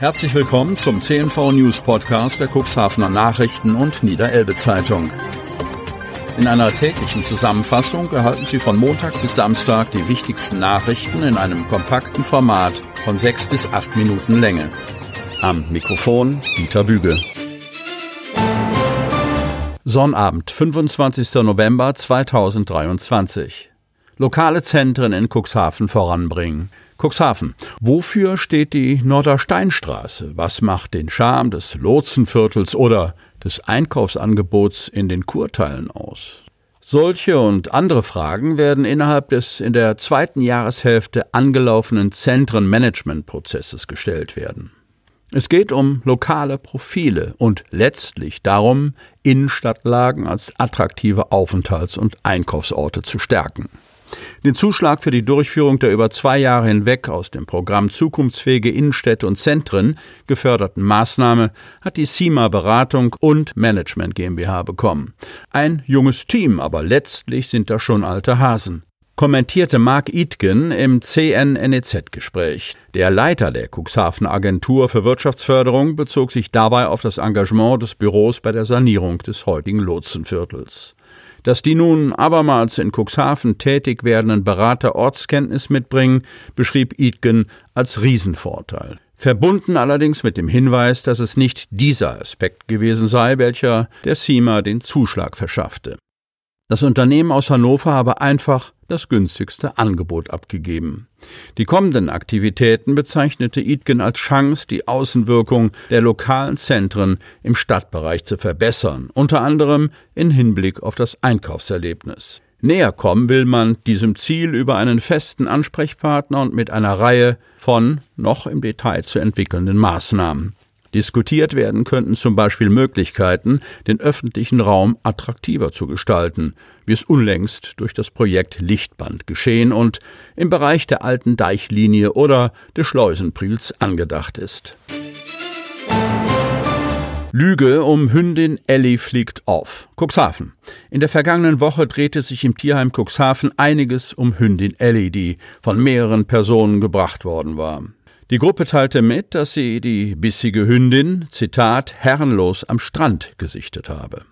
Herzlich willkommen zum CNV News Podcast der Cuxhavener Nachrichten und Niederelbe Zeitung. In einer täglichen Zusammenfassung erhalten Sie von Montag bis Samstag die wichtigsten Nachrichten in einem kompakten Format von sechs bis acht Minuten Länge. Am Mikrofon Dieter Büge. Sonnabend, 25. November 2023. Lokale Zentren in Cuxhaven voranbringen. Cuxhaven. Wofür steht die Nordersteinstraße? Was macht den Charme des Lotsenviertels oder des Einkaufsangebots in den Kurteilen aus? Solche und andere Fragen werden innerhalb des in der zweiten Jahreshälfte angelaufenen Zentrenmanagementprozesses gestellt werden. Es geht um lokale Profile und letztlich darum, Innenstadtlagen als attraktive Aufenthalts- und Einkaufsorte zu stärken. Den Zuschlag für die Durchführung der über zwei Jahre hinweg aus dem Programm Zukunftsfähige Innenstädte und Zentren geförderten Maßnahme hat die CIMA Beratung und Management GmbH bekommen. Ein junges Team, aber letztlich sind das schon alte Hasen kommentierte Mark Itgen im CNNEZ-Gespräch. Der Leiter der Cuxhaven Agentur für Wirtschaftsförderung bezog sich dabei auf das Engagement des Büros bei der Sanierung des heutigen Lotsenviertels. Dass die nun abermals in Cuxhaven tätig werdenden Berater Ortskenntnis mitbringen, beschrieb Idgen als Riesenvorteil. Verbunden allerdings mit dem Hinweis, dass es nicht dieser Aspekt gewesen sei, welcher der CIMA den Zuschlag verschaffte. Das Unternehmen aus Hannover habe einfach das günstigste Angebot abgegeben. Die kommenden Aktivitäten bezeichnete Idgen als Chance, die Außenwirkung der lokalen Zentren im Stadtbereich zu verbessern, unter anderem in Hinblick auf das Einkaufserlebnis. Näher kommen will man diesem Ziel über einen festen Ansprechpartner und mit einer Reihe von noch im Detail zu entwickelnden Maßnahmen. Diskutiert werden könnten zum Beispiel Möglichkeiten, den öffentlichen Raum attraktiver zu gestalten, wie es unlängst durch das Projekt Lichtband geschehen und im Bereich der alten Deichlinie oder des Schleusenpriels angedacht ist. Lüge um Hündin Ellie fliegt auf. Cuxhaven. In der vergangenen Woche drehte sich im Tierheim Cuxhaven einiges um Hündin Ellie, die von mehreren Personen gebracht worden war. Die Gruppe teilte mit, dass sie die bissige Hündin, Zitat, herrenlos am Strand gesichtet habe.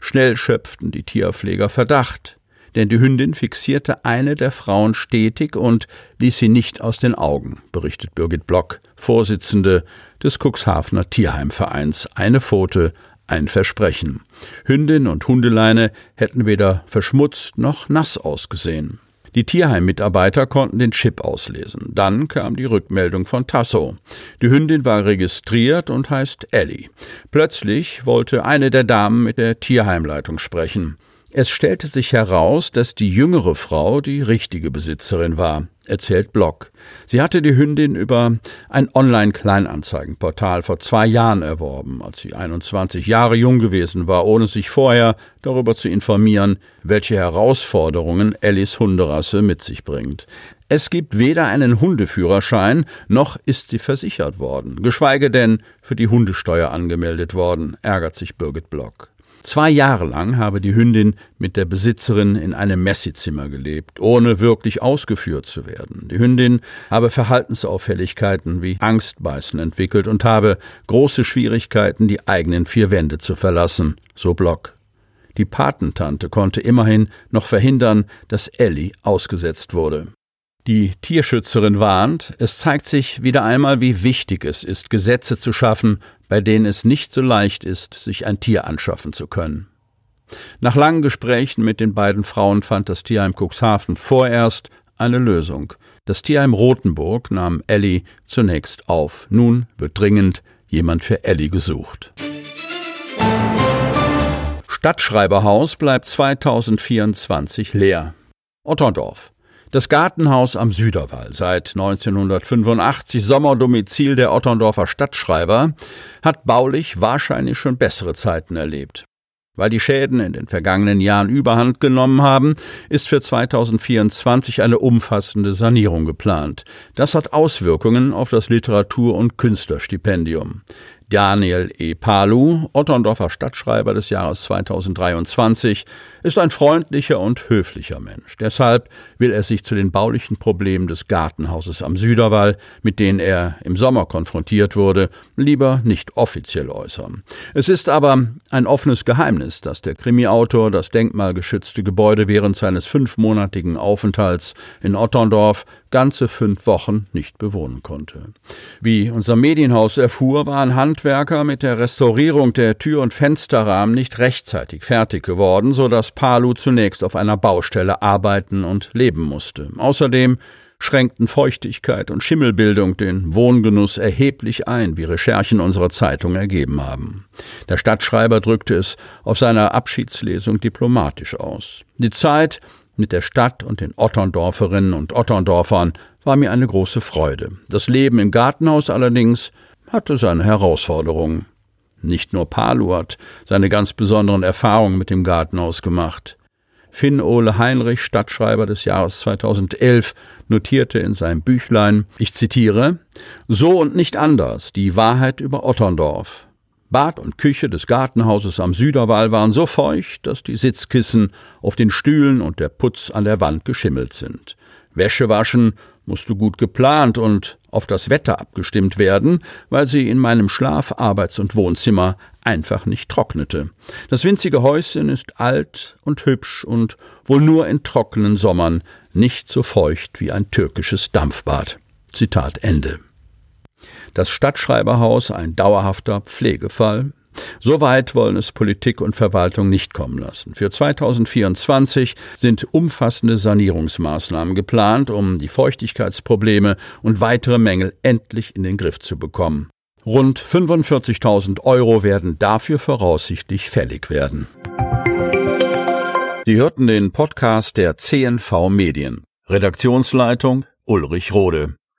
Schnell schöpften die Tierpfleger Verdacht, denn die Hündin fixierte eine der Frauen stetig und ließ sie nicht aus den Augen, berichtet Birgit Block, Vorsitzende des Cuxhavener Tierheimvereins. Eine Pfote, ein Versprechen. Hündin und Hundeleine hätten weder verschmutzt noch nass ausgesehen. Die Tierheim-Mitarbeiter konnten den Chip auslesen. Dann kam die Rückmeldung von Tasso. Die Hündin war registriert und heißt Ellie. Plötzlich wollte eine der Damen mit der Tierheimleitung sprechen. Es stellte sich heraus, dass die jüngere Frau die richtige Besitzerin war, erzählt Block. Sie hatte die Hündin über ein Online-Kleinanzeigenportal vor zwei Jahren erworben, als sie 21 Jahre jung gewesen war, ohne sich vorher darüber zu informieren, welche Herausforderungen Ellis Hunderasse mit sich bringt. Es gibt weder einen Hundeführerschein, noch ist sie versichert worden, geschweige denn für die Hundesteuer angemeldet worden, ärgert sich Birgit Block. Zwei Jahre lang habe die Hündin mit der Besitzerin in einem Messizimmer gelebt, ohne wirklich ausgeführt zu werden. Die Hündin habe Verhaltensauffälligkeiten wie Angstbeißen entwickelt und habe große Schwierigkeiten, die eigenen vier Wände zu verlassen, so Block. Die Patentante konnte immerhin noch verhindern, dass Ellie ausgesetzt wurde. Die Tierschützerin warnt, es zeigt sich wieder einmal, wie wichtig es ist, Gesetze zu schaffen, bei denen es nicht so leicht ist, sich ein Tier anschaffen zu können. Nach langen Gesprächen mit den beiden Frauen fand das Tierheim Cuxhaven vorerst eine Lösung. Das Tierheim Rothenburg nahm Ellie zunächst auf. Nun wird dringend jemand für Ellie gesucht. Stadtschreiberhaus bleibt 2024 leer. Otterndorf. Das Gartenhaus am Süderwall, seit 1985 Sommerdomizil der Otterndorfer Stadtschreiber, hat baulich wahrscheinlich schon bessere Zeiten erlebt. Weil die Schäden in den vergangenen Jahren überhand genommen haben, ist für 2024 eine umfassende Sanierung geplant. Das hat Auswirkungen auf das Literatur- und Künstlerstipendium. Daniel E. Palu, Otterndorfer Stadtschreiber des Jahres 2023, ist ein freundlicher und höflicher Mensch. Deshalb will er sich zu den baulichen Problemen des Gartenhauses am Süderwall, mit denen er im Sommer konfrontiert wurde, lieber nicht offiziell äußern. Es ist aber ein offenes Geheimnis, dass der Krimiautor das denkmalgeschützte Gebäude während seines fünfmonatigen Aufenthalts in Otterndorf ganze fünf Wochen nicht bewohnen konnte. Wie unser Medienhaus erfuhr, waren Handwerker mit der Restaurierung der Tür- und Fensterrahmen nicht rechtzeitig fertig geworden, so dass Palu zunächst auf einer Baustelle arbeiten und leben musste. Außerdem schränkten Feuchtigkeit und Schimmelbildung den Wohngenuss erheblich ein, wie Recherchen unserer Zeitung ergeben haben. Der Stadtschreiber drückte es auf seiner Abschiedslesung diplomatisch aus. Die Zeit, mit der Stadt und den Otterndorferinnen und Otterndorfern war mir eine große Freude. Das Leben im Gartenhaus allerdings hatte seine Herausforderungen. Nicht nur Palu hat seine ganz besonderen Erfahrungen mit dem Gartenhaus gemacht. Finn Ole Heinrich, Stadtschreiber des Jahres 2011, notierte in seinem Büchlein, ich zitiere, So und nicht anders, die Wahrheit über Otterndorf. Bad und Küche des Gartenhauses am Süderwall waren so feucht, dass die Sitzkissen auf den Stühlen und der Putz an der Wand geschimmelt sind. Wäsche waschen musste gut geplant und auf das Wetter abgestimmt werden, weil sie in meinem Schlaf-, Arbeits- und Wohnzimmer einfach nicht trocknete. Das winzige Häuschen ist alt und hübsch und wohl nur in trockenen Sommern nicht so feucht wie ein türkisches Dampfbad. Zitat Ende das Stadtschreiberhaus ein dauerhafter Pflegefall. So weit wollen es Politik und Verwaltung nicht kommen lassen. Für 2024 sind umfassende Sanierungsmaßnahmen geplant, um die Feuchtigkeitsprobleme und weitere Mängel endlich in den Griff zu bekommen. Rund 45.000 Euro werden dafür voraussichtlich fällig werden. Sie hörten den Podcast der CNV Medien. Redaktionsleitung Ulrich Rode.